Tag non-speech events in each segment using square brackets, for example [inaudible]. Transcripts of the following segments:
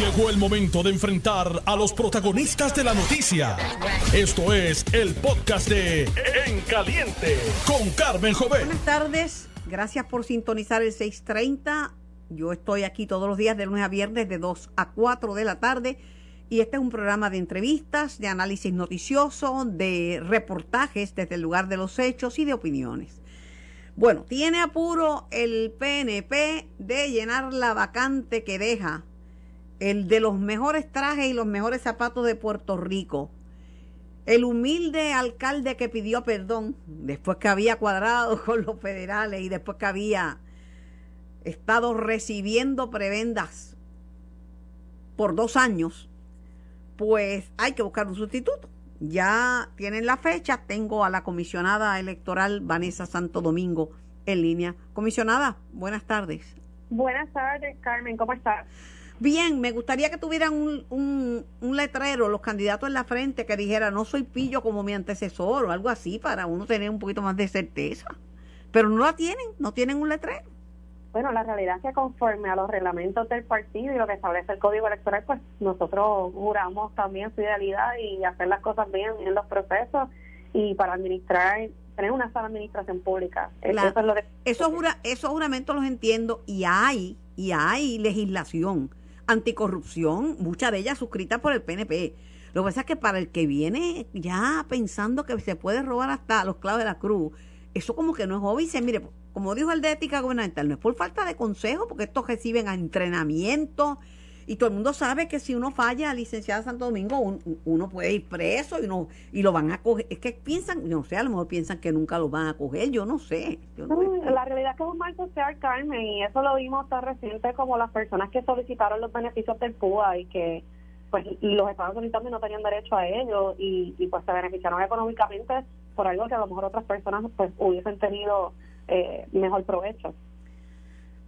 Llegó el momento de enfrentar a los protagonistas de la noticia. Esto es el podcast de En Caliente con Carmen Jovet. Buenas tardes, gracias por sintonizar el 630. Yo estoy aquí todos los días de lunes a viernes de 2 a 4 de la tarde y este es un programa de entrevistas, de análisis noticioso, de reportajes desde el lugar de los hechos y de opiniones. Bueno, tiene apuro el PNP de llenar la vacante que deja el de los mejores trajes y los mejores zapatos de Puerto Rico. El humilde alcalde que pidió perdón después que había cuadrado [laughs] con los federales y después que había estado recibiendo prebendas por dos años, pues hay que buscar un sustituto. Ya tienen la fecha, tengo a la comisionada electoral Vanessa Santo Domingo en línea. Comisionada, buenas tardes. Buenas tardes, Carmen, ¿cómo estás? Bien, me gustaría que tuvieran un, un, letrero, los candidatos en la frente, que dijera, no soy pillo como mi antecesor o algo así, para uno tener un poquito más de certeza. Pero no la tienen, no tienen un letrero. Bueno, la realidad es que conforme a los reglamentos del partido y lo que establece el Código Electoral, pues nosotros juramos también fidelidad y hacer las cosas bien en los procesos y para administrar, tener una sana administración pública. Eso es lo que... Esos, jura, esos juramentos los entiendo y hay, y hay legislación anticorrupción, muchas de ellas suscritas por el PNP. Lo que pasa es que para el que viene ya pensando que se puede robar hasta los clavos de la cruz, eso como que no es obvio. Mire, como dijo el de ética gubernamental, no es por falta de consejo, porque estos reciben entrenamiento y todo el mundo sabe que si uno falla, licenciada Santo Domingo, uno puede ir preso y uno y lo van a coger. Es que piensan, no sé, a lo mejor piensan que nunca lo van a coger, yo no sé. la realidad es que es un mal social, Carmen, y eso lo vimos tan reciente como las personas que solicitaron los beneficios del PUA y que pues los estaban solicitando y no tenían derecho a ellos y, y pues se beneficiaron económicamente por algo que a lo mejor otras personas pues hubiesen tenido eh, mejor provecho.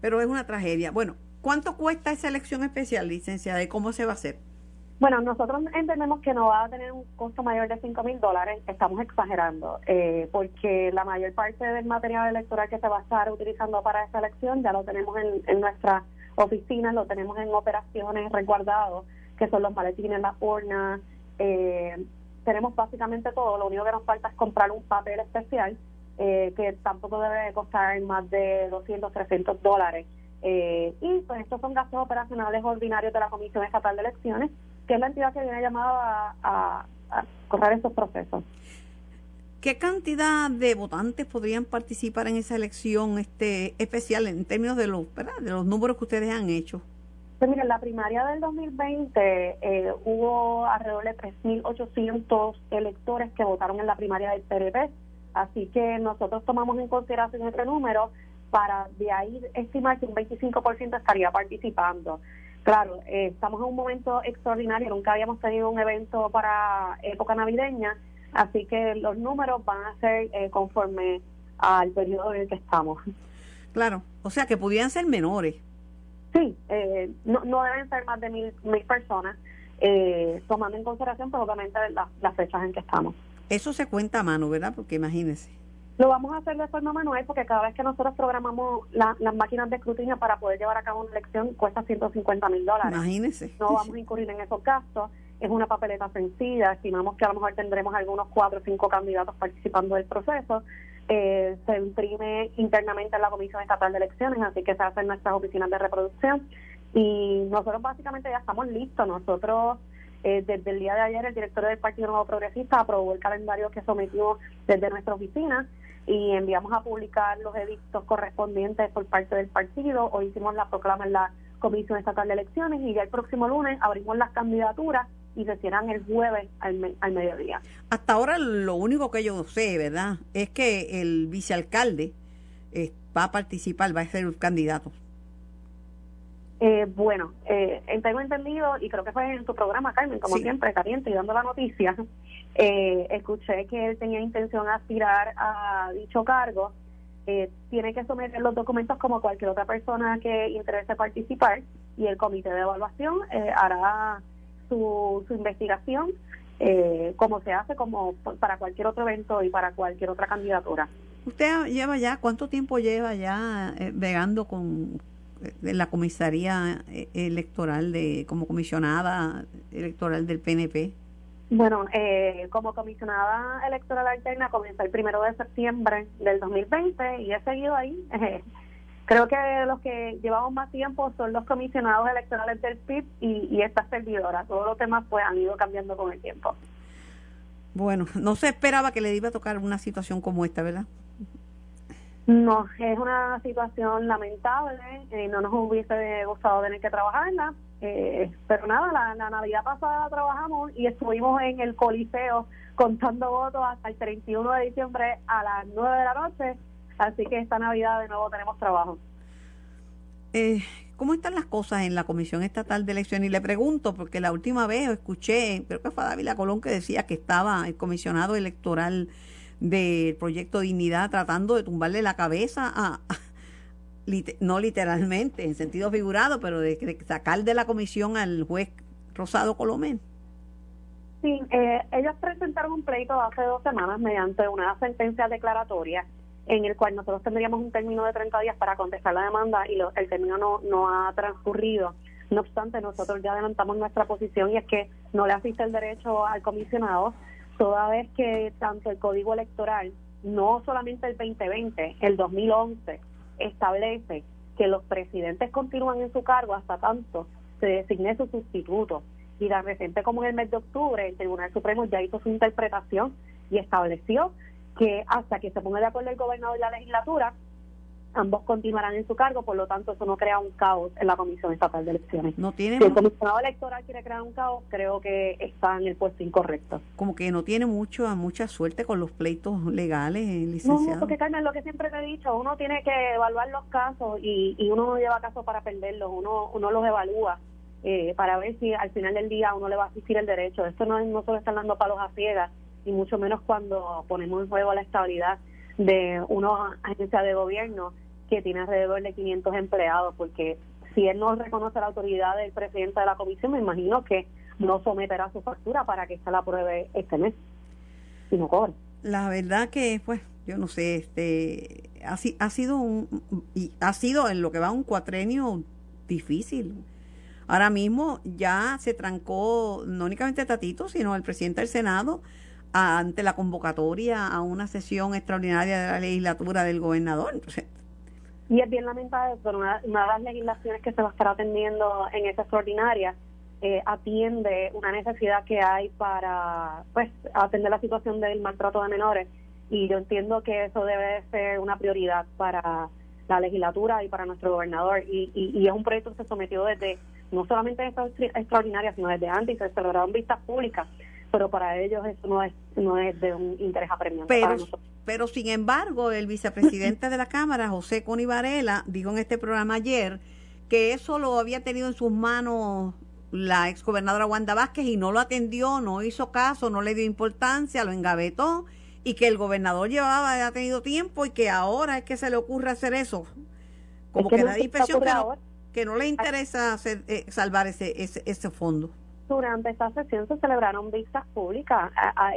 Pero es una tragedia. Bueno, ¿cuánto cuesta esa elección especial, licenciada, y cómo se va a hacer? Bueno, nosotros entendemos que no va a tener un costo mayor de 5 mil dólares, estamos exagerando, eh, porque la mayor parte del material electoral que se va a estar utilizando para esta elección ya lo tenemos en, nuestras oficinas, lo tenemos en operaciones resguardados, que son los maletines, las urnas, eh, tenemos básicamente todo, lo único que nos falta es comprar un papel especial eh, que tampoco debe costar más de 200, 300 dólares. Eh, y pues estos son gastos operacionales ordinarios de la Comisión Estatal de Elecciones, que es la entidad que viene llamada a, correr estos procesos. ¿Qué cantidad de votantes podrían participar en esa elección este especial en términos de los, de los números que ustedes han hecho? Pues mira, en la primaria del 2020 eh, hubo alrededor de 3.800 electores que votaron en la primaria del PRP Así que nosotros tomamos en consideración ese número para de ahí estimar que un 25% estaría participando. Claro, eh, estamos en un momento extraordinario, nunca habíamos tenido un evento para época navideña, así que los números van a ser eh, conforme al periodo en el que estamos. Claro, o sea que podrían ser menores. Sí, eh, no, no deben ser más de mil, mil personas, tomando en consideración pues, obviamente las fechas en que estamos. Eso se cuenta a mano, ¿verdad? Porque imagínese. Lo vamos a hacer de forma manual porque cada vez que nosotros programamos las máquinas de escrutinio para poder llevar a cabo una elección cuesta 150 mil dólares. Imagínese. No vamos a incurrir en esos gastos. Es una papeleta sencilla. Estimamos que a lo mejor tendremos algunos cuatro o cinco candidatos participando del proceso. Eh, se imprime internamente en la Comisión Estatal de Elecciones, así que se hace en nuestras oficinas de reproducción. Y nosotros básicamente ya estamos listos. Nosotros eh, desde el día de ayer el director del Partido Nuevo Progresista aprobó el calendario que sometimos desde nuestra oficina y enviamos a publicar los edictos correspondientes por parte del partido. Hoy hicimos la proclama en la Comisión Estatal de Elecciones y ya el próximo lunes abrimos las candidaturas y se cierran el jueves al, al mediodía. Hasta ahora lo único que yo sé, ¿verdad?, es que el vicealcalde eh, va a participar, va a ser un candidato. Eh, bueno, eh, tengo entendido, y creo que fue en tu programa, Carmen, como siempre, caliente y dando la noticia, eh, escuché que él tenía intención de aspirar a dicho cargo. Eh, tiene que someter los documentos como cualquier otra persona que interese participar y el comité de evaluación hará su, su investigación como se hace como para cualquier otro evento y para cualquier otra candidatura. ¿Usted lleva ya, cuánto tiempo lleva ya vegando con de la comisaría eh, electoral de como comisionada electoral del PNP? Bueno, eh, como comisionada electoral alterna comencé el primero de septiembre del 2020 y he seguido ahí. [laughs] creo que los que llevamos más tiempo son los comisionados electorales del PIB y, y esta servidora. Todos los temas pues han ido cambiando con el tiempo. Bueno, no se esperaba que le iba a tocar una situación como esta, ¿verdad? No, es una situación lamentable, eh, no nos hubiese gustado tener que trabajarla, eh, pero nada, la, la, Navidad pasada trabajamos y estuvimos en el Coliseo contando votos hasta el 31 de diciembre a las 9 de la noche, así que esta Navidad de nuevo tenemos trabajo. Eh, ¿Cómo están las cosas en la Comisión Estatal de Elecciones? Y le pregunto, porque la última vez escuché, creo que fue Dávila Colón que decía que estaba el comisionado electoral del proyecto Dignidad tratando de tumbarle la cabeza a, no literalmente, en sentido figurado, pero de, sacar de la comisión al juez Rosado Colomén. Sí, eh, ellos presentaron un pleito hace dos semanas mediante una sentencia declaratoria en el cual nosotros tendríamos un término de 30 días para contestar la demanda y el término no, no ha transcurrido. No obstante, nosotros ya adelantamos nuestra posición y es que no le asiste el derecho al comisionado toda vez que tanto el Código Electoral, no solamente el 2020, el 2011, establece que los presidentes continúan en su cargo hasta tanto se designe su sustituto. Y la reciente como en el mes de octubre, el Tribunal Supremo ya hizo su interpretación y estableció que hasta que se ponga de acuerdo el gobernador y la legislatura, ambos continuarán en su cargo, por lo tanto eso no crea un caos en la Comisión Estatal de Elecciones. No tiene si el comisionado electoral quiere crear un caos, creo que está en el puesto incorrecto. Como que no tiene mucho mucha suerte con los pleitos legales, eh, licenciado. No, porque Carmen, lo que siempre te he dicho, uno tiene que evaluar los casos y, y uno no lleva casos para perderlos, uno, uno los evalúa. Eh, para ver si al final del día uno le va a asistir el derecho. Esto no, no solo están dando palos a ciegas, y mucho menos cuando ponemos en juego la estabilidad de una agencia de gobierno que tiene alrededor de 500 empleados, porque si él no reconoce la autoridad del presidente de la comisión, me imagino que no someterá su factura para que se la apruebe este mes, si no cobra. La verdad que, pues, yo no sé, este, ha, sido un, y ha sido en lo que va un cuatrenio difícil. Ahora mismo ya se trancó no únicamente Tatito, sino el presidente del Senado ante la convocatoria a una sesión extraordinaria de la legislatura del gobernador. Entonces, y es bien lamentable, pero una, de las legislaciones que se va a estar atendiendo en esa extraordinaria eh, atiende una necesidad que hay para pues atender la situación del maltrato de menores. Y yo entiendo que eso debe ser una prioridad para la legislatura y para nuestro gobernador. Y, y, es un proyecto que se sometió desde no solamente esta extraordinaria sino desde antes se celebraron vistas públicas. Pero para ellos eso no es no es de un interés apremiante pero, para nosotros. Pero sin embargo, el vicepresidente de la Cámara, José Coni Varela, dijo en este programa ayer que eso lo había tenido en sus manos la exgobernadora Wanda Vázquez y no lo atendió, no hizo caso, no le dio importancia, lo engavetó y que el gobernador llevaba, ha tenido tiempo y que ahora es que se le ocurre hacer eso. Como que, da impresión que no, que no le interesa hacer, eh, salvar ese, ese, ese fondo durante esta sesión se celebraron vistas públicas.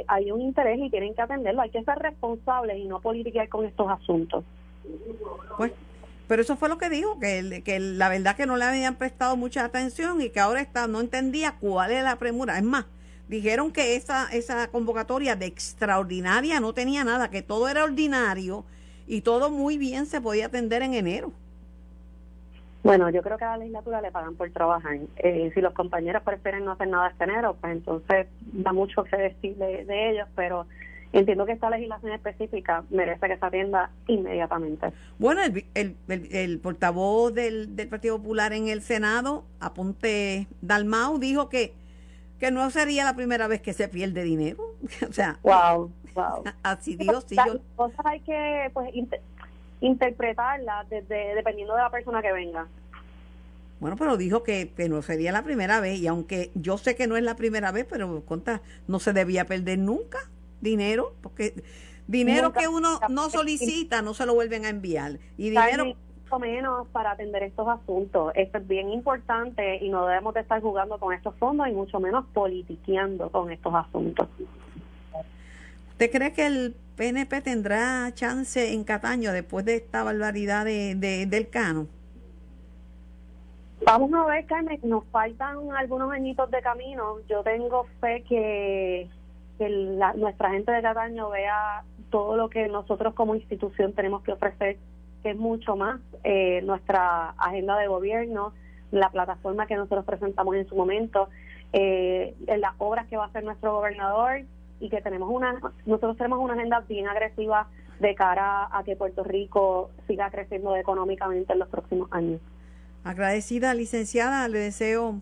Hay, un interés y tienen que atenderlo. Hay que ser responsables y no politiquear con estos asuntos. Pues, pero eso fue lo que dijo, que, que la verdad que no le habían prestado mucha atención y que ahora está, no entendía cuál es la premura. Es más, dijeron que esa, esa convocatoria de extraordinaria no tenía nada, que todo era ordinario y todo muy bien se podía atender en enero. Bueno, yo creo que a la legislatura le pagan por trabajar. Eh, si los compañeros prefieren no hacer nada este enero, pues entonces da mucho que decir de, ellos, pero entiendo que esta legislación específica merece que se atienda inmediatamente. Bueno, el, el, portavoz del, del, Partido Popular en el Senado, Aponte Dalmau, dijo que, que no sería la primera vez que se pierde dinero. [laughs] o sea, wow, wow. [laughs] así Dios, sí. Las cosas hay que pues interpretarla desde dependiendo de la persona que venga. Bueno, pero dijo que, que, no sería la primera vez y aunque yo sé que no es la primera vez, pero conta, no se debía perder nunca dinero, porque dinero que uno no [laughs] solicita no se lo vuelven a enviar y dinero menos para atender estos asuntos. Esto es bien importante y no debemos de estar jugando con estos fondos y mucho menos politiqueando con estos asuntos. ¿Usted cree que el PNP tendrá chance en Cataño después de esta barbaridad de, del Cano? Vamos a ver, Carmen, nos faltan algunos añitos de camino. Yo tengo fe que, nuestra gente de Cataño vea todo lo que nosotros como institución tenemos que ofrecer, que es mucho más eh, nuestra agenda de gobierno, la plataforma que nosotros presentamos en su momento, eh, las obras que va a hacer nuestro gobernador y que tenemos una, nosotros tenemos una agenda bien agresiva de cara a que Puerto Rico siga creciendo económicamente en los próximos años. Agradecida, licenciada, le deseo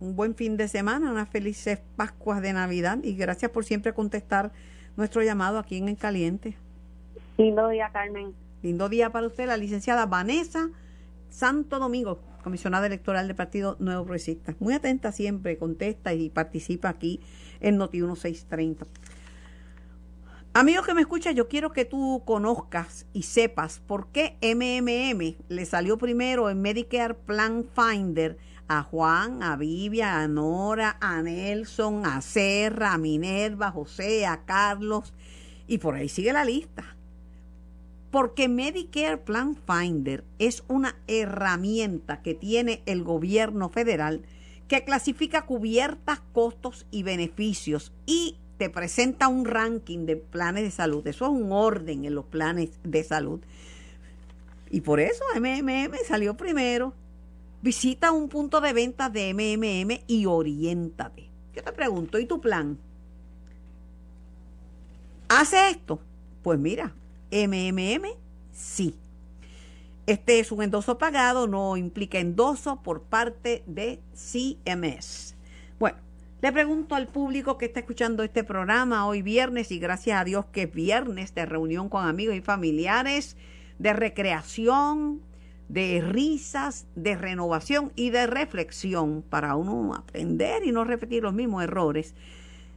un buen fin de semana, unas felices Pascuas de Navidad y gracias por siempre contestar nuestro llamado aquí en El Caliente. Lindo día, Carmen. Lindo día para usted, la licenciada Vanessa Santo Domingo, comisionada electoral del Partido Nuevo Progresista. Muy atenta siempre, contesta y participa aquí en Noti 1630. Amigo que me escucha, yo quiero que tú conozcas y sepas por qué MMM le salió primero en Medicare Plan Finder a Juan, a Vivia, a Nora, a Nelson, a Serra, a Minerva, a José, a Carlos y por ahí sigue la lista. Porque Medicare Plan Finder es una herramienta que tiene el gobierno federal que clasifica cubiertas, costos y beneficios y te presenta un ranking de planes de salud. Eso es un orden en los planes de salud. Y por eso MMM salió primero. Visita un punto de venta de MMM y oriéntate. Yo te pregunto, ¿y tu plan? ¿Hace esto? Pues mira, MMM sí. Este es un endoso pagado, no implica endoso por parte de CMS. Bueno, le pregunto al público que está escuchando este programa hoy viernes y gracias a Dios que es viernes de reunión con amigos y familiares, de recreación, de risas, de renovación y de reflexión para uno aprender y no repetir los mismos errores.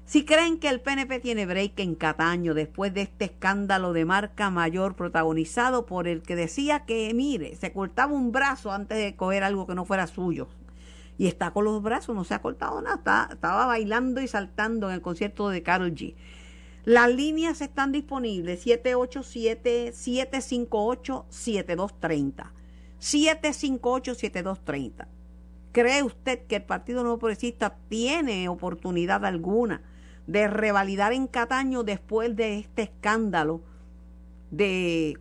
Si creen que el PNP tiene break en Cataño después de este escándalo de marca mayor protagonizado por el que decía que, mire, se cortaba un brazo antes de coger algo que no fuera suyo, y está con los brazos, no se ha cortado nada, estaba bailando y saltando en el concierto de Carol G. Las líneas están disponibles 787-758-7230. 758-7230. ¿Cree usted que el Partido Nuevo Progresista tiene oportunidad alguna de revalidar en Cataño después de este escándalo de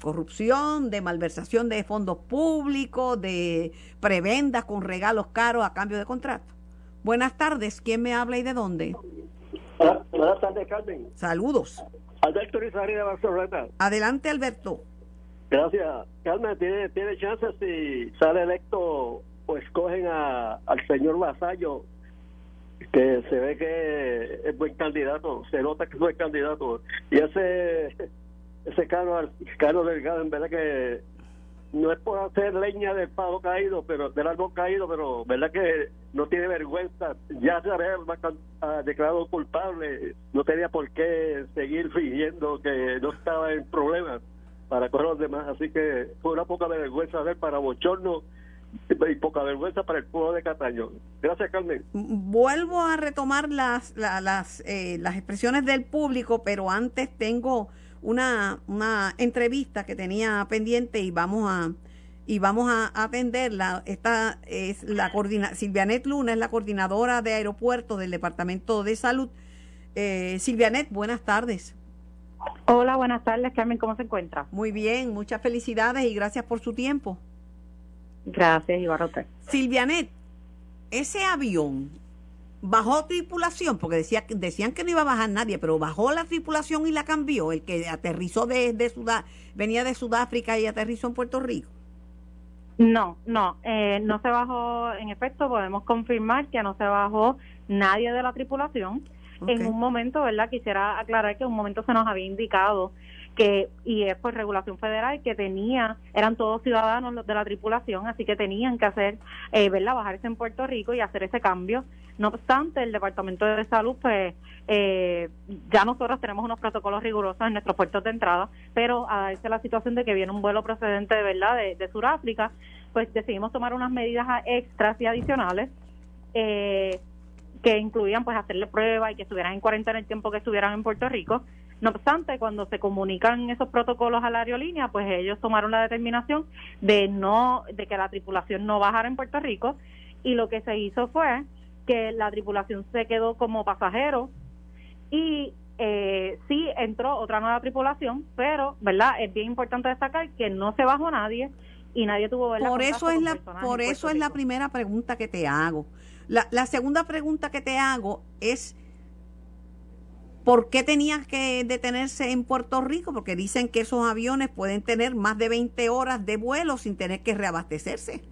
corrupción, de malversación de fondos públicos, de prebendas con regalos caros a cambio de contrato. Buenas tardes, ¿quién me habla y de dónde? buenas tardes, Carmen. Saludos. Alberto Rizari de Barcelona. Adelante, Alberto. Gracias. Carmen, tiene, tiene chance si sale electo o escogen a, al señor Vasallo, que se ve que es buen candidato, se nota que es buen candidato. Y ese ese Carlos, Carlos Delgado, en verdad que no es por hacer leña del pavo caído, pero del árbol caído, pero verdad que no tiene vergüenza. Ya se había declarado culpable, no tenía por qué seguir fingiendo que no estaba en problemas para con los demás. Así que fue una poca vergüenza ver para Bochorno y poca vergüenza para el pueblo de Cataño. Gracias, Carmen. Vuelvo a retomar las, las, eh, las expresiones del público, pero antes tengo una, una entrevista que tenía pendiente y vamos a y vamos a atenderla. Esta es la coordina Silvianet Luna es la coordinadora de aeropuertos del Departamento de Salud. Eh, Silvianet, buenas tardes. Hola, buenas tardes, Carmen, ¿cómo se encuentra? Muy bien, muchas felicidades y gracias por su tiempo. Gracias, Iván Silvianet, ese avión bajó tripulación, porque decía, decían que no iba a bajar nadie, pero bajó la tripulación y la cambió, el que aterrizó de, de venía de Sudáfrica y aterrizó en Puerto Rico. No, no, eh, no se bajó, en efecto, podemos confirmar que no se bajó nadie de la tripulación. En un momento, ¿verdad? Quisiera aclarar que en un momento se nos había indicado que y es por regulación federal que tenía eran todos ciudadanos de la tripulación así que tenían que hacer eh, verla bajarse en Puerto Rico y hacer ese cambio. No obstante el departamento de salud pues eh, ya nosotros tenemos unos protocolos rigurosos en nuestros puertos de entrada pero a darse la situación de que viene un vuelo procedente de verdad de, de Sudáfrica pues decidimos tomar unas medidas extras y adicionales eh, que incluían pues hacerle prueba y que estuvieran en cuarentena el tiempo que estuvieran en Puerto Rico. No obstante, cuando se comunican esos protocolos a la aerolínea, pues ellos tomaron la determinación de no, de que la tripulación no bajara en Puerto Rico. Y lo que se hizo fue que la tripulación se quedó como pasajero y eh, sí entró otra nueva tripulación, pero, ¿verdad? Es bien importante destacar que no se bajó nadie y nadie tuvo por eso es la por eso es la primera pregunta que te hago la, la segunda pregunta que te hago es ¿Por qué tenían que detenerse en Puerto Rico? Porque dicen que esos aviones pueden tener más de 20 horas de vuelo sin tener que reabastecerse.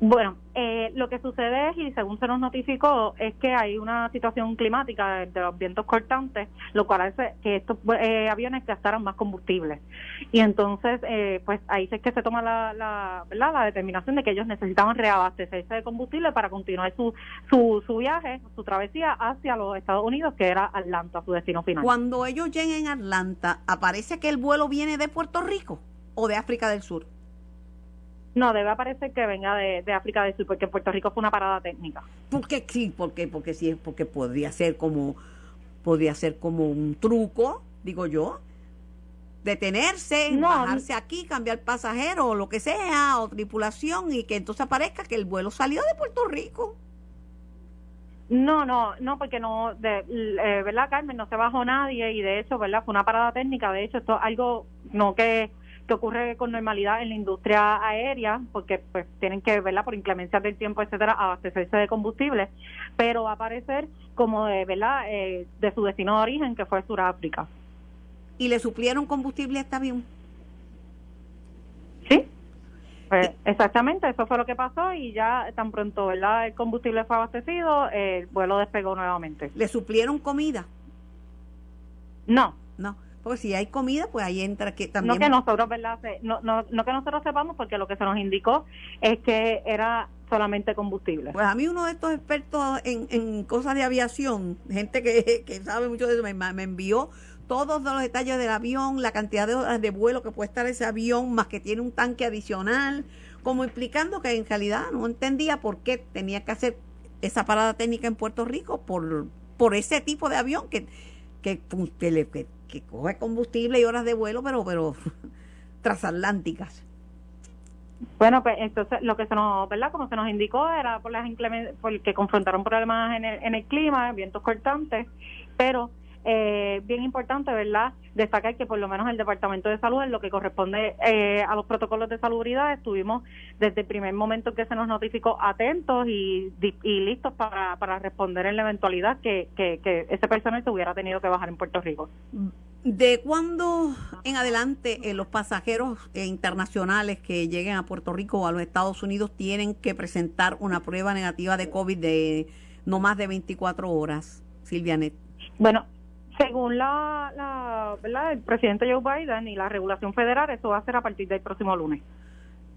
Bueno, eh, lo que sucede es, y según se nos notificó, es que hay una situación climática de, los vientos cortantes, lo cual hace que estos eh, aviones gastaran más combustible. Y entonces, eh, pues ahí es que se toma la, la, la determinación de que ellos necesitaban reabastecerse de combustible para continuar su, su, su viaje, su travesía hacia los Estados Unidos, que era Atlanta, su destino final. Cuando ellos lleguen a Atlanta, ¿aparece que el vuelo viene de Puerto Rico o de África del Sur? No, debe aparecer que venga de, África del Sur, porque Puerto Rico fue una parada técnica. Porque sí, porque porque sí, porque podría ser como podría ser como un truco, digo yo, detenerse, bajarse aquí, cambiar pasajero o lo que sea, o tripulación, y que entonces aparezca que el vuelo salió de Puerto Rico. No, no, no, porque no, de, eh, ¿verdad, Carmen? No se bajó nadie y de hecho, ¿verdad? Fue una parada técnica. De hecho, esto es algo no que que ocurre con normalidad en la industria aérea, porque pues tienen que, verla por inclemencia del tiempo, etcétera, abastecerse de combustible, pero va a aparecer como de, ¿verdad? Eh, de su destino de origen, que fue Sudáfrica. ¿Y le suplieron combustible a este avión? Sí, pues, exactamente, eso fue lo que pasó y ya tan pronto, ¿verdad? El combustible fue abastecido, el vuelo despegó nuevamente. ¿Le suplieron comida? No. No. Porque si hay comida, pues ahí entra que también... No que nosotros, ¿verdad? No, no, no que nosotros sepamos, porque lo que se nos indicó es que era solamente combustible. Pues a mí uno de estos expertos en, en cosas de aviación, gente que, [laughs] que sabe mucho de eso, me, me envió todos los detalles del avión, la cantidad de horas de vuelo que puede estar ese avión, más que tiene un tanque adicional, como explicando que en realidad no entendía por qué tenía que hacer esa parada técnica en Puerto Rico por, por ese tipo de avión que, que, que, que que coge combustible y horas de vuelo, pero, pero [laughs] transatlánticas. Bueno, pues entonces lo que se nos, ¿verdad? Como se nos indicó, era por las porque confrontaron problemas en el, en el clima, vientos cortantes, pero eh, bien importante, ¿verdad? Destacar que por lo menos el Departamento de Salud, en lo que corresponde eh, a los protocolos de salubridad, estuvimos desde el primer momento que se nos notificó atentos y, y listos para, para responder en la eventualidad que, que, que ese personal se hubiera tenido que bajar en Puerto Rico. ¿De cuándo en adelante eh, los pasajeros internacionales que lleguen a Puerto Rico o a los Estados Unidos tienen que presentar una prueba negativa de COVID de no más de 24 horas, Silvianet? Bueno, según la, la el presidente Joe Biden y la regulación federal, eso va a ser a partir del próximo lunes.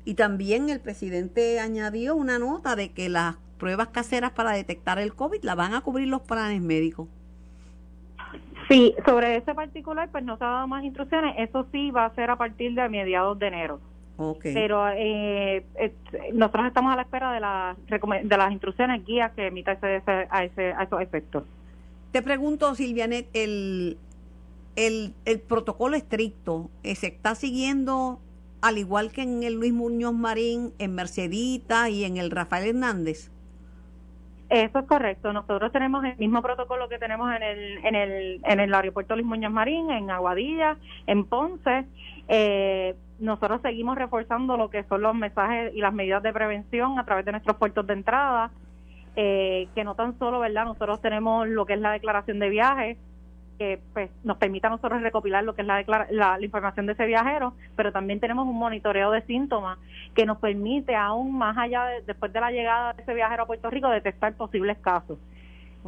Y también el presidente añadió una nota de que las pruebas caseras para detectar el COVID la van a cubrir los planes médicos. Sí, sobre ese particular, pues no se ha dado más instrucciones. Eso sí va a ser a partir de mediados de enero. Okay. Pero eh, nosotros estamos a la espera de, la, de las instrucciones guías que emita ese, a, ese, a esos efectos. Te pregunto, Silvianet, el, el, protocolo estricto eh, se está siguiendo al igual que en el Luis Muñoz Marín, en Mercedita y en el Rafael Hernández. Eso es correcto. Nosotros tenemos el mismo protocolo que tenemos en el, en el, en el aeropuerto Luis Muñoz Marín, en Aguadilla, en Ponce. Eh, nosotros seguimos reforzando lo que son los mensajes y las medidas de prevención a través de nuestros puertos de entrada eh, que no tan solo, ¿verdad? Nosotros tenemos lo que es la declaración de viaje, que pues, nos permite a nosotros recopilar lo que es la, la, información de ese viajero, pero también tenemos un monitoreo de síntomas que nos permite, aún más allá, de, después de la llegada de ese viajero a Puerto Rico, detectar posibles casos.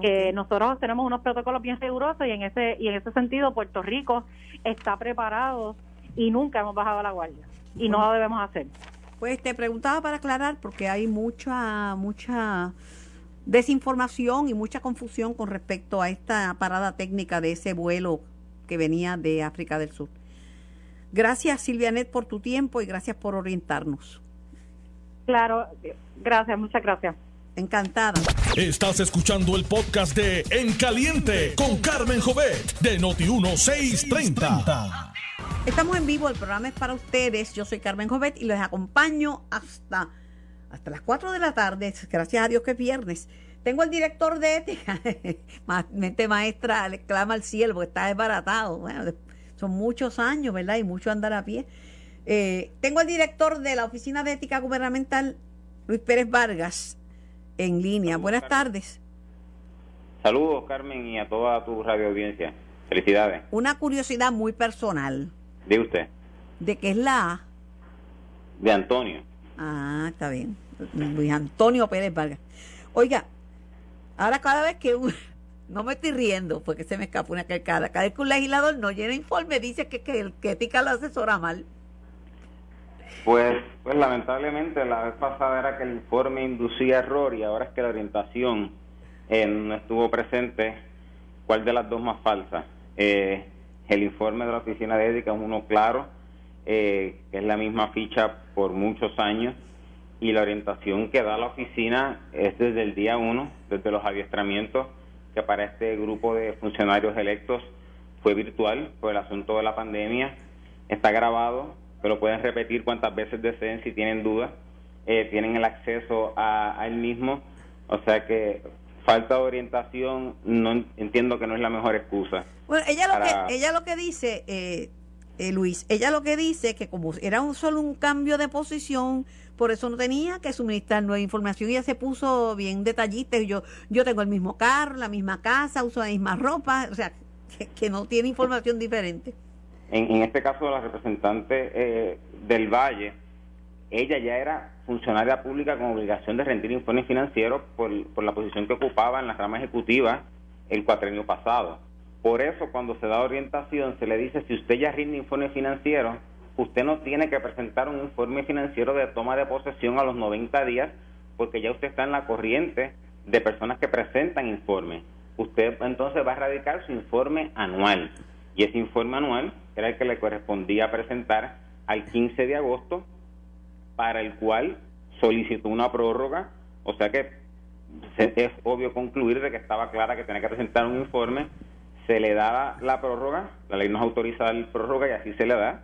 que nosotros tenemos unos protocolos bien rigurosos y en ese y en ese sentido Puerto Rico está preparado y nunca hemos bajado la guardia y no lo debemos hacer. Pues te preguntaba para aclarar porque hay mucha mucha desinformación y mucha confusión con respecto a esta parada técnica de ese vuelo que venía de África del Sur. Gracias Silvianet por tu tiempo y gracias por orientarnos. Claro, gracias, muchas gracias. Encantada. Estás escuchando el podcast de En Caliente con Carmen Jovet de Noti1630. Estamos en vivo, el programa es para ustedes. Yo soy Carmen Jovet y les acompaño hasta, hasta las 4 de la tarde. Gracias a Dios que es viernes. Tengo el director de ética, [laughs] mente maestra, le clama al cielo porque está desbaratado. Bueno, son muchos años, ¿verdad? Y mucho andar a pie. Eh, tengo el director de la Oficina de Ética Gubernamental, Luis Pérez Vargas en línea. Buenas tardes. Saludos, Carmen, y a toda tu radio audiencia. Felicidades. Una curiosidad muy personal. ¿De usted? ¿De qué es la A? De Antonio. Ah, está bien. Luis Antonio Pérez Vargas. Oiga, ahora cada vez que [laughs] no me estoy riendo porque se me escapa una carcada, cada vez que un legislador no llena informe dice que, que el que ética lo asesora mal. Pues, pues lamentablemente la vez pasada era que el informe inducía error y ahora es que la orientación eh, no estuvo presente. ¿Cuál de las dos más falsa? Eh, el informe de la Oficina de Ética es uno claro, eh, que es la misma ficha por muchos años, y la orientación que da la oficina es desde el día uno, desde los adiestramientos, que para este grupo de funcionarios electos fue virtual por el asunto de la pandemia, está grabado, lo pueden repetir cuantas veces deseen si tienen dudas, eh, tienen el acceso a, él mismo, o sea que falta de orientación, no entiendo que no es la mejor excusa. Bueno, ella lo que ella lo que dice, eh, eh, Luis, ella lo que dice que como era un solo un cambio de posición, por eso no tenía que suministrar nueva información. Ella se puso bien detallista. Yo yo tengo el mismo carro, la misma casa, uso la misma ropa, o sea, que no tiene información diferente. En, este caso, la representante eh, del Valle, ella ya era funcionaria pública con obligación de rendir informes financieros por, por la posición que ocupaba en la rama ejecutiva el cuatrenio pasado. Por eso, cuando se da orientación, se le dice, si usted ya rinde informe financiero, usted no tiene que presentar un informe financiero de toma de posesión a los 90 días, porque ya usted está en la corriente de personas que presentan informes. Usted entonces va a erradicar su informe anual. Y ese informe anual era el que le correspondía presentar al 15 de agosto, para el cual solicitó una prórroga, o sea que es obvio concluir de que estaba clara que tenía que presentar un informe, se le da la prórroga, la ley nos autoriza la prórroga y así se le da,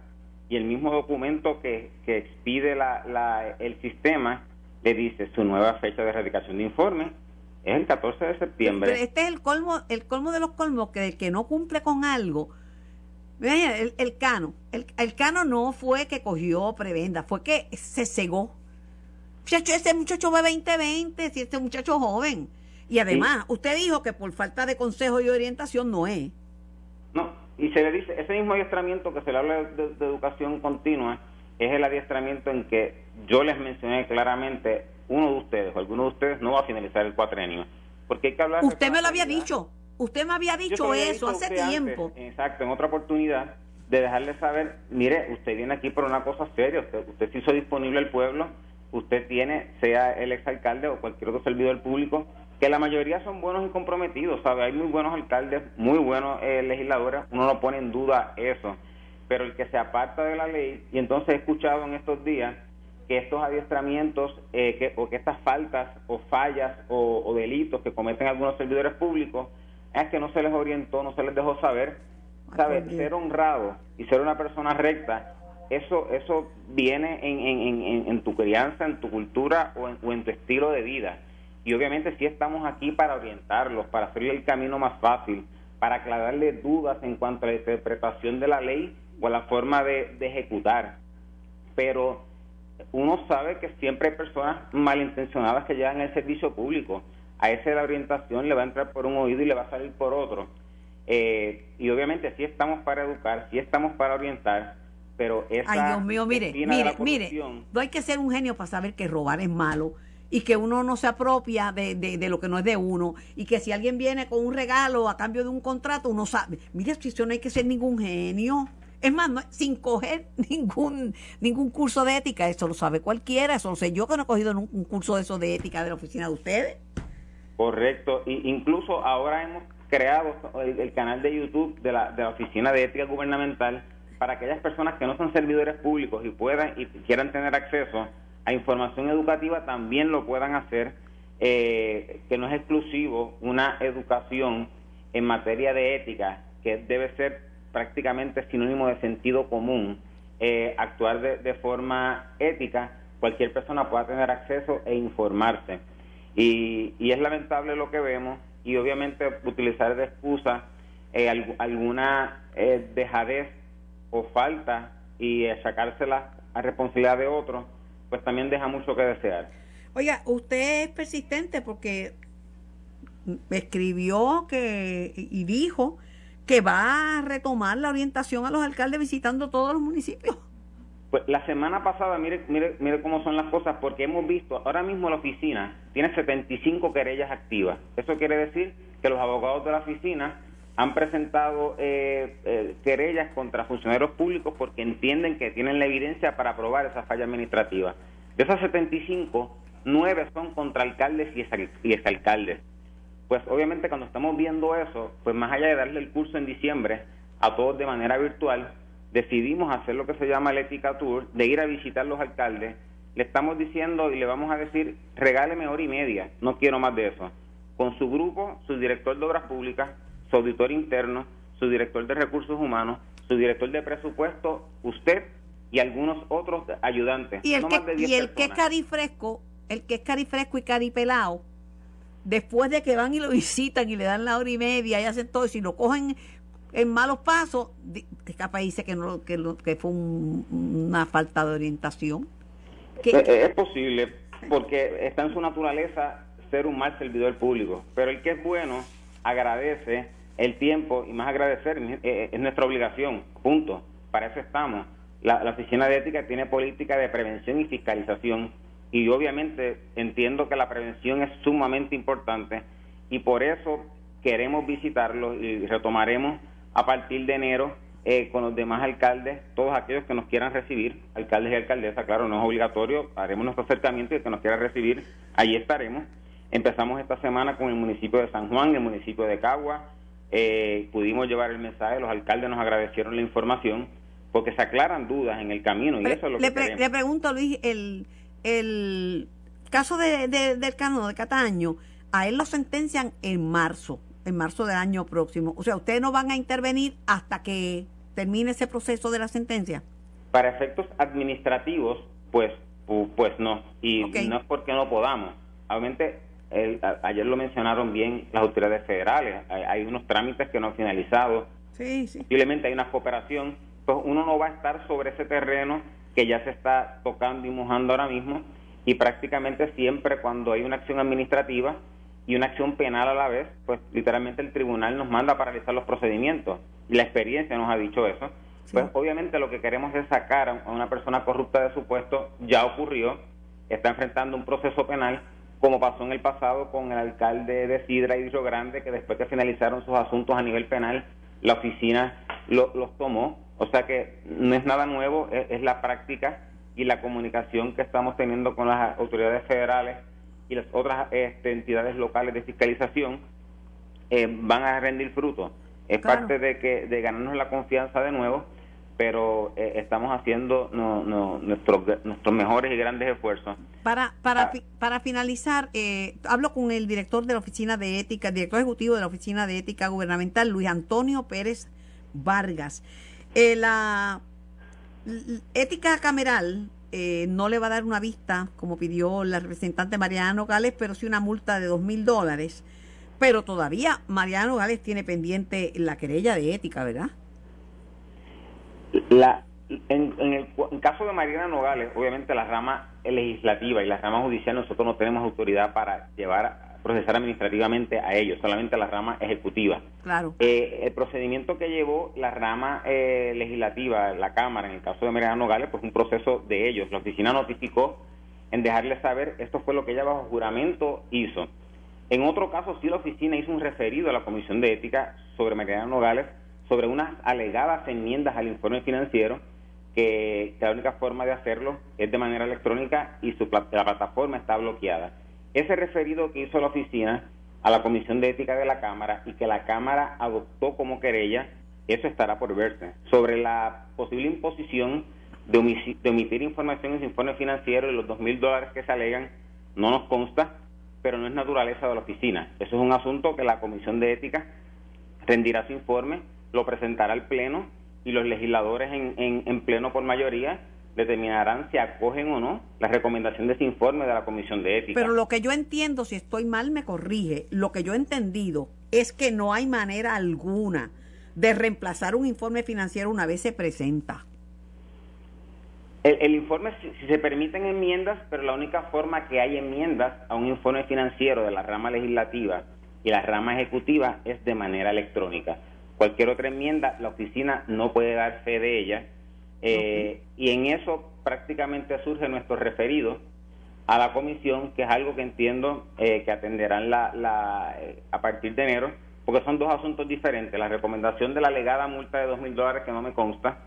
y el mismo documento que, que expide la, el sistema le dice su nueva fecha de erradicación de informe es el 14 de septiembre. Este es el colmo, el colmo de los colmos, que el que no cumple con algo el, el cano, el, el, cano no fue que cogió prebenda, fue que se cegó. Ese muchacho va 2020, si este muchacho joven. Y además, usted dijo que por falta de consejo y orientación no es. No, y se le dice, ese mismo adiestramiento que se le habla de, educación continua, es el adiestramiento en que yo les mencioné claramente, uno de ustedes o alguno de ustedes no va a finalizar el cuatrenio. Porque hay que hablar... Usted me lo había dicho. Usted me había dicho eso hace tiempo. exacto, en otra oportunidad de dejarle saber, mire, usted viene aquí por una cosa seria, usted, usted se hizo disponible al pueblo, usted tiene, sea el exalcalde o cualquier otro servidor público, que la mayoría son buenos y comprometidos, ¿sabe? Hay muy buenos alcaldes, muy buenos eh, legisladores, uno no pone en duda eso, pero el que se aparta de la ley, y entonces he escuchado en estos días que estos adiestramientos eh, que, o que estas faltas o fallas o, o delitos que cometen algunos servidores públicos, es que no se les orientó, no se les dejó saber, ¿sabes? Ser honrado y ser una persona recta, eso eso viene en, en, en, tu crianza, en tu cultura o, o en, tu estilo de vida. Y obviamente sí estamos aquí para orientarlos, para hacerle el camino más fácil, para aclararle dudas en cuanto a la interpretación de la ley o a la forma de, de ejecutar. Pero uno sabe que siempre hay personas malintencionadas que llegan al servicio público a ese la orientación le va a entrar por un oído y le va a salir por otro. Eh, y obviamente sí estamos para educar, sí estamos para orientar, pero esa... Ay, Dios mío, mire, mire, mire, no hay que ser un genio para saber que robar es malo y que uno no se apropia de, de, lo que no es de uno y que si alguien viene con un regalo a cambio de un contrato, uno sabe, mire, si no hay que ser ningún genio. Es más, sin coger [laughs] ningún ningún curso de ética, eso lo sabe cualquiera, eso lo sé yo que no he cogido un curso de eso de ética de la oficina de ustedes. Correcto, y incluso ahora hemos creado el, canal de YouTube de la, de la Oficina de Ética Gubernamental para aquellas personas que no son servidores públicos y puedan y quieran tener acceso a información educativa también lo puedan hacer eh, que no es exclusivo una educación en materia de ética, que debe ser prácticamente sinónimo de sentido común, eh, actuar de, forma ética, cualquier persona pueda tener acceso e informarse. Y, y es lamentable lo que vemos y obviamente utilizar de excusa eh, alguna dejadez o falta y sacársela a responsabilidad de otros, pues también deja mucho que desear. Oiga, usted es persistente porque escribió que y dijo que va a retomar la orientación a los alcaldes visitando todos los municipios. Pues la semana pasada, mire, mire, mire cómo son las cosas, porque hemos visto, ahora mismo la oficina tiene 75 querellas activas. Eso quiere decir que los abogados de la oficina han presentado eh, eh, querellas contra funcionarios públicos porque entienden que tienen la evidencia para probar esa falla administrativa. De esas 75, nueve son contra alcaldes y exalcaldes. Pues obviamente cuando estamos viendo eso, pues más allá de darle el curso en diciembre a todos de manera virtual, decidimos hacer lo que se llama el Ética Tour, de ir a visitar los alcaldes. Le estamos diciendo y le vamos a decir, regáleme hora y media, no quiero más de eso. Con su grupo, su director de obras públicas, su auditor interno, su director de recursos humanos, su director de presupuesto, usted y algunos otros ayudantes. Y el, que, y el que es carifresco, el que es carifresco y caripelado, después de que van y lo [laughs] visitan y le dan la hora y media y hacen todo, y si lo cogen en malos pasos, escapa y dice que, no, que, que fue una falta de orientación. Eh, eh, es posible, porque está en su naturaleza ser un mal servidor público, pero el que es bueno agradece el tiempo y más agradecer eh, es nuestra obligación, punto. Para eso estamos. La, Oficina de Ética tiene política de prevención y fiscalización y obviamente entiendo que la prevención es sumamente importante y por eso queremos visitarlo y retomaremos a partir de enero eh, con los demás alcaldes, todos aquellos que nos quieran recibir, alcaldes y alcaldesas, claro, no es obligatorio, haremos nuestro acercamiento y el que nos quiera recibir, allí estaremos. Empezamos esta semana con el municipio de San Juan, el municipio de Cagua, eh, pudimos llevar el mensaje, los alcaldes nos agradecieron la información, porque se aclaran dudas en el camino y eso es lo le que Le pregunto, Luis, el, el caso de, del cano de Cataño, a él lo sentencian en marzo, en marzo del año próximo. O sea, ustedes no van a intervenir hasta que termine ese proceso de la sentencia. Para efectos administrativos, pues, pues no. Y no es porque no podamos. Obviamente, ayer lo mencionaron bien las autoridades federales, hay, unos trámites que no han finalizado, sí, sí. posiblemente hay una cooperación, pues uno no va a estar sobre ese terreno que ya se está tocando y mojando ahora mismo y prácticamente siempre cuando hay una acción administrativa y una acción penal a la vez, pues literalmente el tribunal nos manda a paralizar los procedimientos. Y la experiencia nos ha dicho eso. Pues obviamente lo que queremos es sacar a una persona corrupta de su puesto, ya ocurrió, está enfrentando un proceso penal como pasó en el pasado con el alcalde de Sidra y Río Grande, que después que finalizaron sus asuntos a nivel penal, la oficina los tomó. O sea que no es nada nuevo, es, la práctica y la comunicación que estamos teniendo con las autoridades federales y las otras este, entidades locales de fiscalización eh, van a rendir fruto. Es parte de que de ganarnos la confianza de nuevo pero eh, estamos haciendo nuestros, nuestros mejores y grandes esfuerzos. Para, para, ah. para finalizar, eh, hablo con el director de la Oficina de Ética, el director ejecutivo de la Oficina de Ética Gubernamental, Luis Antonio Pérez Vargas. Eh, la ética cameral no le va a dar una vista, como pidió la representante Mariano Gales, pero sí una multa de dos mil dólares. Pero todavía Mariano Gales tiene pendiente la querella de ética, ¿verdad? La, en, el caso de Mariana Nogales, obviamente la rama legislativa y la rama judicial, nosotros no tenemos autoridad para llevar procesar administrativamente a ellos, solamente la rama ejecutiva. Claro. Eh, el procedimiento que llevó la rama eh, legislativa, la Cámara, en el caso de Mariana Nogales, pues un proceso de ellos. La oficina notificó en dejarle saber, esto fue lo que ella bajo juramento hizo. En otro caso, sí la oficina hizo un referido a la Comisión de Ética sobre Mariana Nogales sobre unas alegadas enmiendas al informe financiero que, la única forma de hacerlo es de manera electrónica y su, la plataforma está bloqueada. Ese referido que hizo la oficina a la Comisión de Ética de la Cámara y que la Cámara adoptó como querella, eso estará por verse. Sobre la posible imposición de, omitir información en su informe financiero y los dos mil dólares que se alegan, no nos consta, pero no es naturaleza de la oficina. Eso es un asunto que la Comisión de Ética rendirá su informe, lo presentará al Pleno y los legisladores en, en, Pleno por mayoría determinarán si acogen o no la recomendación de ese informe de la Comisión de Ética. Pero lo que yo entiendo, si estoy mal me corrige, lo que yo he entendido es que no hay manera alguna de reemplazar un informe financiero una vez se presenta. El, informe, si, se permiten enmiendas, pero la única forma que hay enmiendas a un informe financiero de la rama legislativa y la rama ejecutiva es de manera electrónica. Cualquier otra enmienda, la oficina no puede dar fe de ella. Eh, y en eso prácticamente surge nuestro referido a la comisión, que es algo que entiendo eh, que atenderán la, eh, a partir de enero, porque son dos asuntos diferentes. La recomendación de la legada multa de dos mil dólares, que no me consta,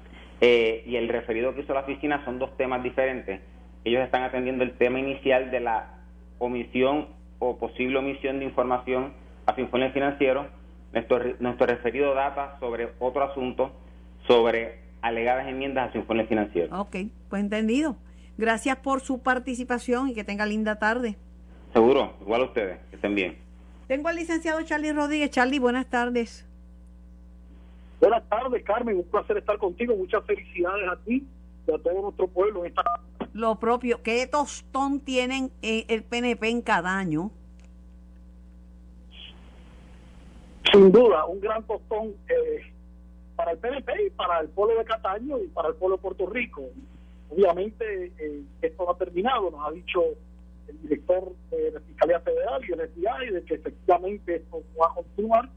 eh, y el referido que hizo la oficina son dos temas diferentes. Ellos están atendiendo el tema inicial de la omisión o posible omisión de información a su informe financiero. Nuestro, nuestro referido data sobre otro asunto, sobre alegadas enmiendas a su informe financiero. Ok, pues entendido. Gracias por su participación y que tenga linda tarde. Seguro, igual a ustedes, que estén bien. Tengo al licenciado Charlie Rodríguez. Charlie, buenas tardes. Buenas tardes, Carmen. Un placer estar contigo. Muchas felicidades a ti y a todo nuestro pueblo. Lo propio. ¿Qué tostón tienen el PNP en cada año? Sin duda, un gran tostón eh, para el PNP y para el pueblo de Cataño y para el pueblo de Puerto Rico. Obviamente, eh, esto no ha terminado, nos ha dicho el director de la Fiscalía Federal y el FBI de que efectivamente esto va a continuar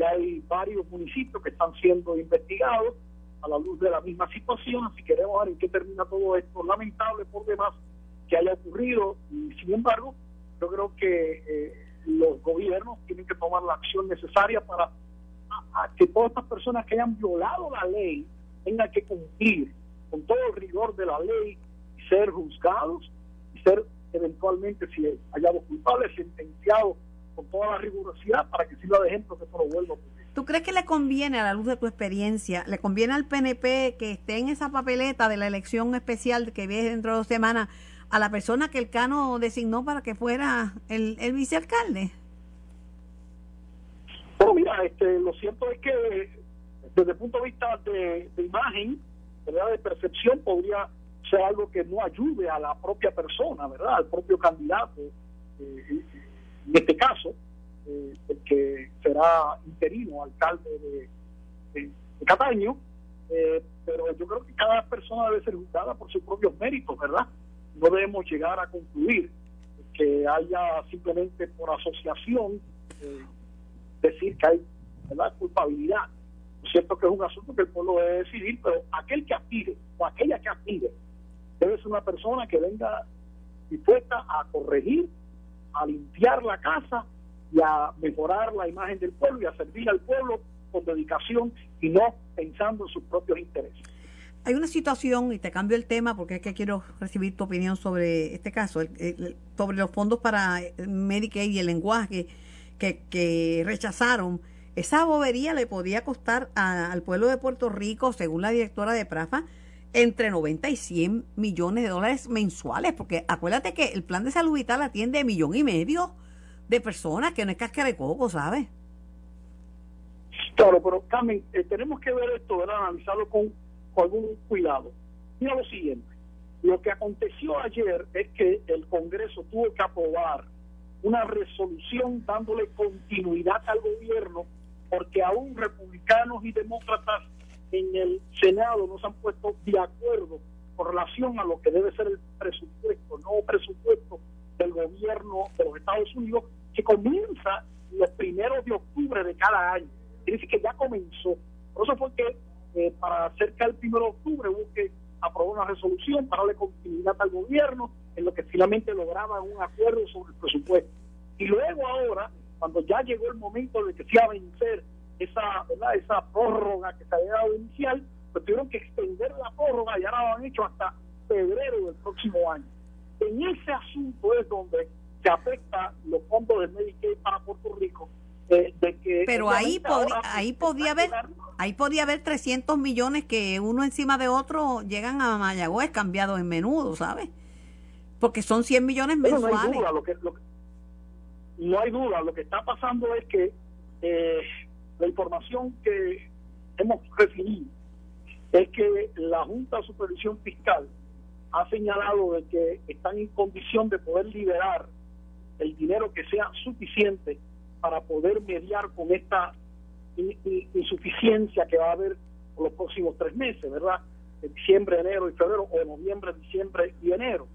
ya hay varios municipios que están siendo investigados a la luz de la misma situación, así queremos ver en qué termina todo esto. Lamentable por demás que haya ocurrido y sin embargo yo creo que eh, los gobiernos tienen que tomar la acción necesaria para que todas estas personas que hayan violado la ley tengan que cumplir con todo el rigor de la ley y ser juzgados y ser eventualmente, si hallamos culpables, sentenciados con toda la rigurosidad para que sirva de ejemplo que esto no vuelva a. ¿Tú crees que le conviene, a la luz de tu experiencia, le conviene al PNP que esté en esa papeleta de la elección especial que viene dentro de dos semanas a la persona que el Cano designó para que fuera el, el vicealcalde? Bueno, mira, este, lo cierto es que desde el punto de vista de, imagen, ¿verdad? de percepción, podría ser algo que no ayude a la propia persona, ¿verdad? Al propio candidato. Eh, en este caso, eh, el que será interino alcalde de, Cataño, eh, pero yo creo que cada persona debe ser juzgada por sus propios méritos, ¿verdad? No debemos llegar a concluir que haya simplemente por asociación eh, decir que hay ¿verdad? culpabilidad. Es cierto que es un asunto que el pueblo debe decidir, pero aquel que aspire o aquella que aspire debe ser una persona que venga dispuesta a corregir a limpiar la casa y a mejorar la imagen del pueblo y a servir al pueblo con dedicación y no pensando en sus propios intereses. Hay una situación, y te cambio el tema porque es que quiero recibir tu opinión sobre este caso, sobre los fondos para Medicaid y el lenguaje que, rechazaron. Esa bobería le podía costar al pueblo de Puerto Rico, según la directora de Prafa, entre 90 y 100 millones de dólares mensuales, porque acuérdate que el plan de salud vital atiende a millón y medio de personas, que no es casca de coco, ¿sabes? Claro, pero Carmen, eh, tenemos que ver esto, ¿verdad? analizarlo con algún cuidado. Mira lo siguiente, lo que aconteció ayer es que el Congreso tuvo que aprobar una resolución dándole continuidad al gobierno, porque aún republicanos y demócratas en el Senado no se han puesto de acuerdo con relación a lo que debe ser el presupuesto, el nuevo presupuesto del gobierno de los Estados Unidos, que comienza los primeros de octubre de cada año. Es que ya comenzó. Por eso fue que eh, para cerca del primero de octubre hubo que aprobar una resolución para darle continuidad al gobierno en lo que finalmente lograba un acuerdo sobre el presupuesto. Y luego ahora, cuando ya llegó el momento de que se iba a vencer esa, ¿verdad? esa prórroga que se había dado inicial, pues tuvieron que extender la prórroga y ahora lo han hecho hasta febrero del próximo año. En ese asunto es donde se afecta los fondos del Medicaid para Puerto Rico. De que Pero ahí, ahí podía haber ahí podía haber 300 millones que uno encima de otro llegan a Mayagüez cambiados en menudo, ¿sabes? Porque son 100 millones mensuales. lo, que, no hay duda, lo que está pasando es que eh, la información que hemos recibido es que la Junta de Supervisión Fiscal ha señalado de que están en condición de poder liberar el dinero que sea suficiente para poder mediar con esta insuficiencia que va a haber los próximos tres meses, ¿verdad? De diciembre, enero y febrero, o de noviembre, diciembre y enero.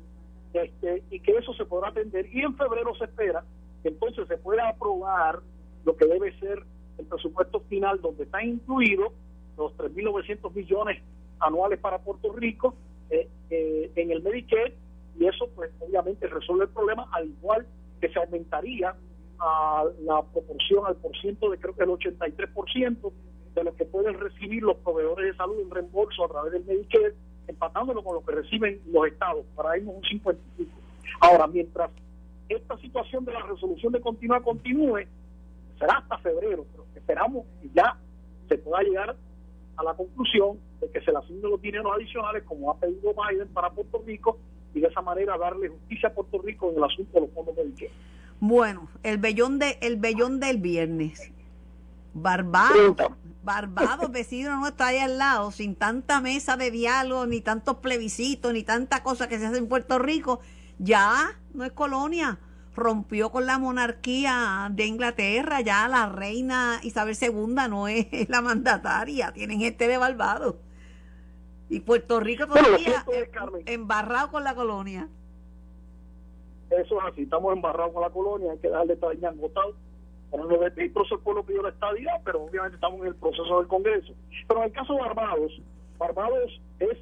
Este, y que eso se podrá atender. Y en febrero se espera que entonces se pueda aprobar lo que debe ser el presupuesto final, donde está incluido los 3.900 millones anuales para Puerto Rico eh, eh, en el Medicare, y eso pues obviamente resuelve el problema, al igual que se aumentaría a la proporción al por ciento de creo que el 83% de lo que pueden recibir los proveedores de salud en reembolso a través del Medicare, empatándolo con lo que reciben los estados, para irnos un 55. Ahora, mientras esta situación de la resolución de continua continúe, será hasta febrero, pero esperamos que ya se pueda llegar a la conclusión de que se le asignen los dineros adicionales como ha pedido Biden para Puerto Rico y de esa manera darle justicia a Puerto Rico en el asunto de los fondos Medicare. Bueno, el bellón de el bellón del viernes. Barbados, Barbados, vecino no está ahí al lado, sin tanta mesa de diálogo, ni tantos plebiscitos, ni tanta cosa que se hace en Puerto Rico. Ya no es colonia. Rompió con la monarquía de Inglaterra, ya la reina Isabel II no es [laughs] la mandataria, tienen gente de Barbados. Y Puerto Rico todavía embarrado con la colonia. Eso es así, estamos embarrados con la colonia, hay que dejar de estar agotado para no proceso el pueblo pidió la estadía, pero obviamente estamos en el proceso del Congreso. Pero en el caso de Barbados, Barbados es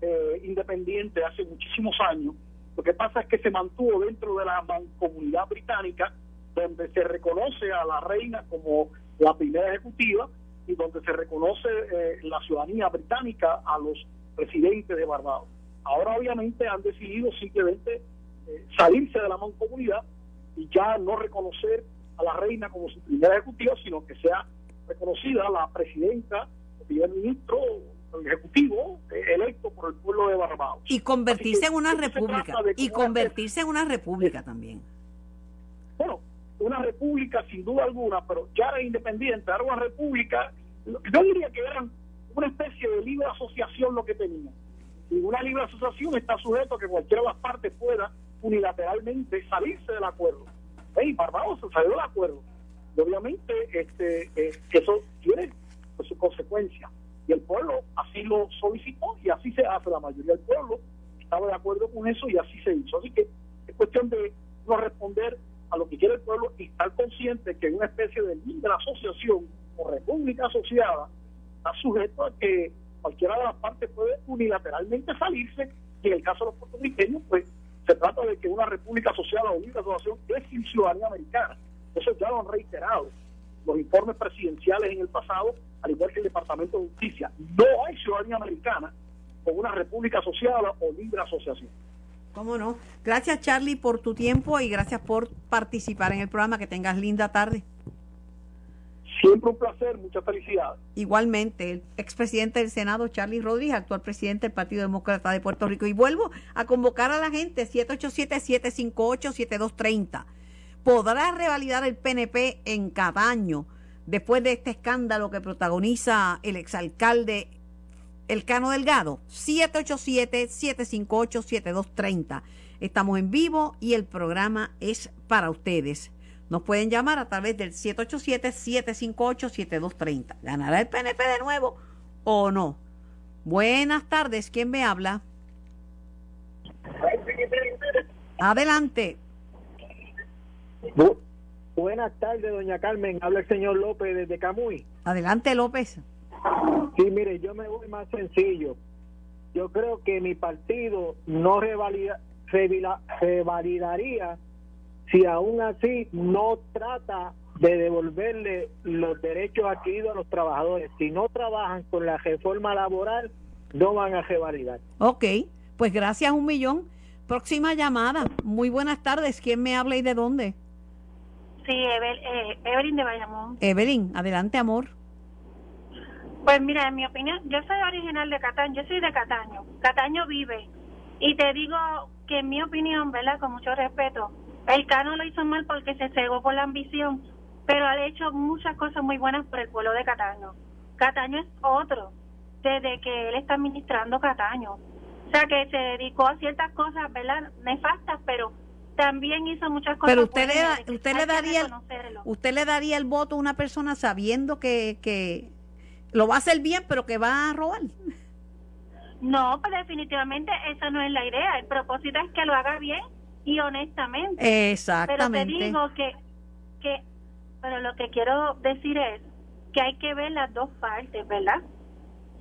eh, independiente hace muchísimos años. Lo que pasa es que se mantuvo dentro de la comunidad británica, donde se reconoce a la reina como la primera ejecutiva y donde se reconoce eh, la ciudadanía británica a los residentes de Barbados. Ahora obviamente han decidido simplemente eh, salirse de la mancomunidad y ya no reconocer a la reina como su primera ejecutiva, sino que sea reconocida la presidenta, el primer ministro, el ejecutivo eh, electo por el pueblo de Barbados. Y convertirse en una república. Y convertirse en una república también. Bueno, una república sin duda alguna, pero ya era independiente, era una república, yo diría que eran una especie de libre asociación lo que tenían. Y una libre asociación está sujeto a que cualquiera de las partes pueda unilateralmente salirse del acuerdo. Y Barbados se salió del acuerdo. Y obviamente este, eh, eso tiene pues, su consecuencia. Y el pueblo así lo solicitó y así se hace. La mayoría del pueblo estaba de acuerdo con eso y así se hizo. Así que es cuestión de no responder a lo que quiere el pueblo y estar consciente que una especie de libre asociación o república asociada está sujeto a que cualquiera de las partes puede unilateralmente salirse y en el caso de los puertorriqueños pues se trata de que una república asociada o libre asociación es sin ciudadanía americana. Eso ya lo han reiterado los informes presidenciales en el pasado, al igual que el Departamento de Justicia. No hay ciudadanía americana con una república asociada o libre asociación. ¿Cómo no? Gracias Charlie por tu tiempo y gracias por participar en el programa. Que tengas linda tarde. Siempre un placer, muchas felicidades. Igualmente, el expresidente del Senado, Charlie Rodríguez, actual presidente del Partido Demócrata de Puerto Rico. Y vuelvo a convocar a la gente, 787-758-7230. ¿Podrá revalidar el PNP en Cataño después de este escándalo que protagoniza el exalcalde Elcano Delgado? 787-758-7230. Estamos en vivo y el programa es para ustedes. Nos pueden llamar a través del 787-758-7230. ¿Ganará el PNP de nuevo o no? Buenas tardes, ¿quién me habla? Adelante. buenas tardes, doña Carmen. Habla el señor López desde Camuy. Adelante, López. Sí, mire, yo me voy más sencillo. Yo creo que mi partido no revalida, revalidaría si aún así no trata de devolverle los derechos adquiridos a los trabajadores. Si no trabajan con la reforma laboral, no van a revalidar. Ok, pues gracias un millón. Próxima llamada. Muy buenas tardes. ¿Quién me habla y de dónde? Sí, eh, Evelyn de Bayamón. Evelyn, adelante, amor. Pues mira, en mi opinión, yo soy original de Cataño, yo soy de Cataño. Cataño vive. Y te digo que en mi opinión, ¿verdad? Con mucho respeto, El Cano lo hizo mal porque se cegó por la ambición, pero ha hecho muchas cosas muy buenas por el pueblo de Cataño. Cataño es otro, desde que él está administrando Cataño. O sea, que se dedicó a ciertas cosas, ¿verdad? Nefastas, pero también hizo muchas cosas. Pero usted le, usted le daría, el, usted le daría el voto a una persona sabiendo que, que lo va a hacer bien, pero que va a robar. No, pues definitivamente esa no es la idea. El propósito es que lo haga bien y honestamente. Exactamente. Pero te digo que, que, pero lo que quiero decir es que hay que ver las dos partes, ¿verdad?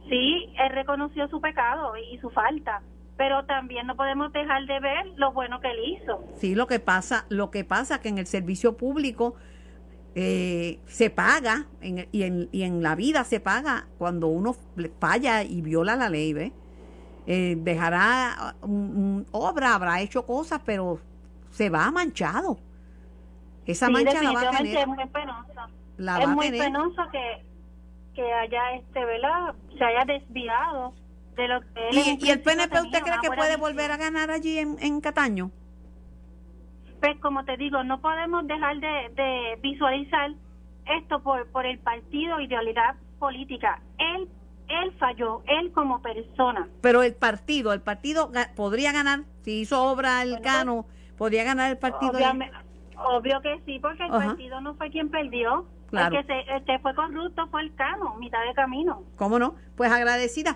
Sí, él reconoció su pecado y su falta, pero también no podemos dejar de ver lo bueno que él hizo. Sí, lo que pasa, lo que pasa que en el servicio público eh, se paga y, en, y en la vida se paga cuando uno falla y viola la ley, ¿ves? Eh, dejará obra, habrá hecho cosas, pero se va manchado. Esa mancha la va a tener. Es muy penoso. es muy penoso que, que haya este, ¿verdad? Se haya desviado de lo que él ¿Y, el PNP usted cree que puede volver a ganar allí en, en Cataño? Pues como te digo, no podemos dejar de, de visualizar esto por, por el partido, idealidad política. Él él falló, él como persona. Pero el partido, el partido podría ganar, si hizo obra el Cano, podría ganar el partido. obvio que sí, porque el partido no fue quien perdió. Claro. El que, se, fue corrupto fue el Cano, mitad de camino. ¿Cómo no? Pues agradecida.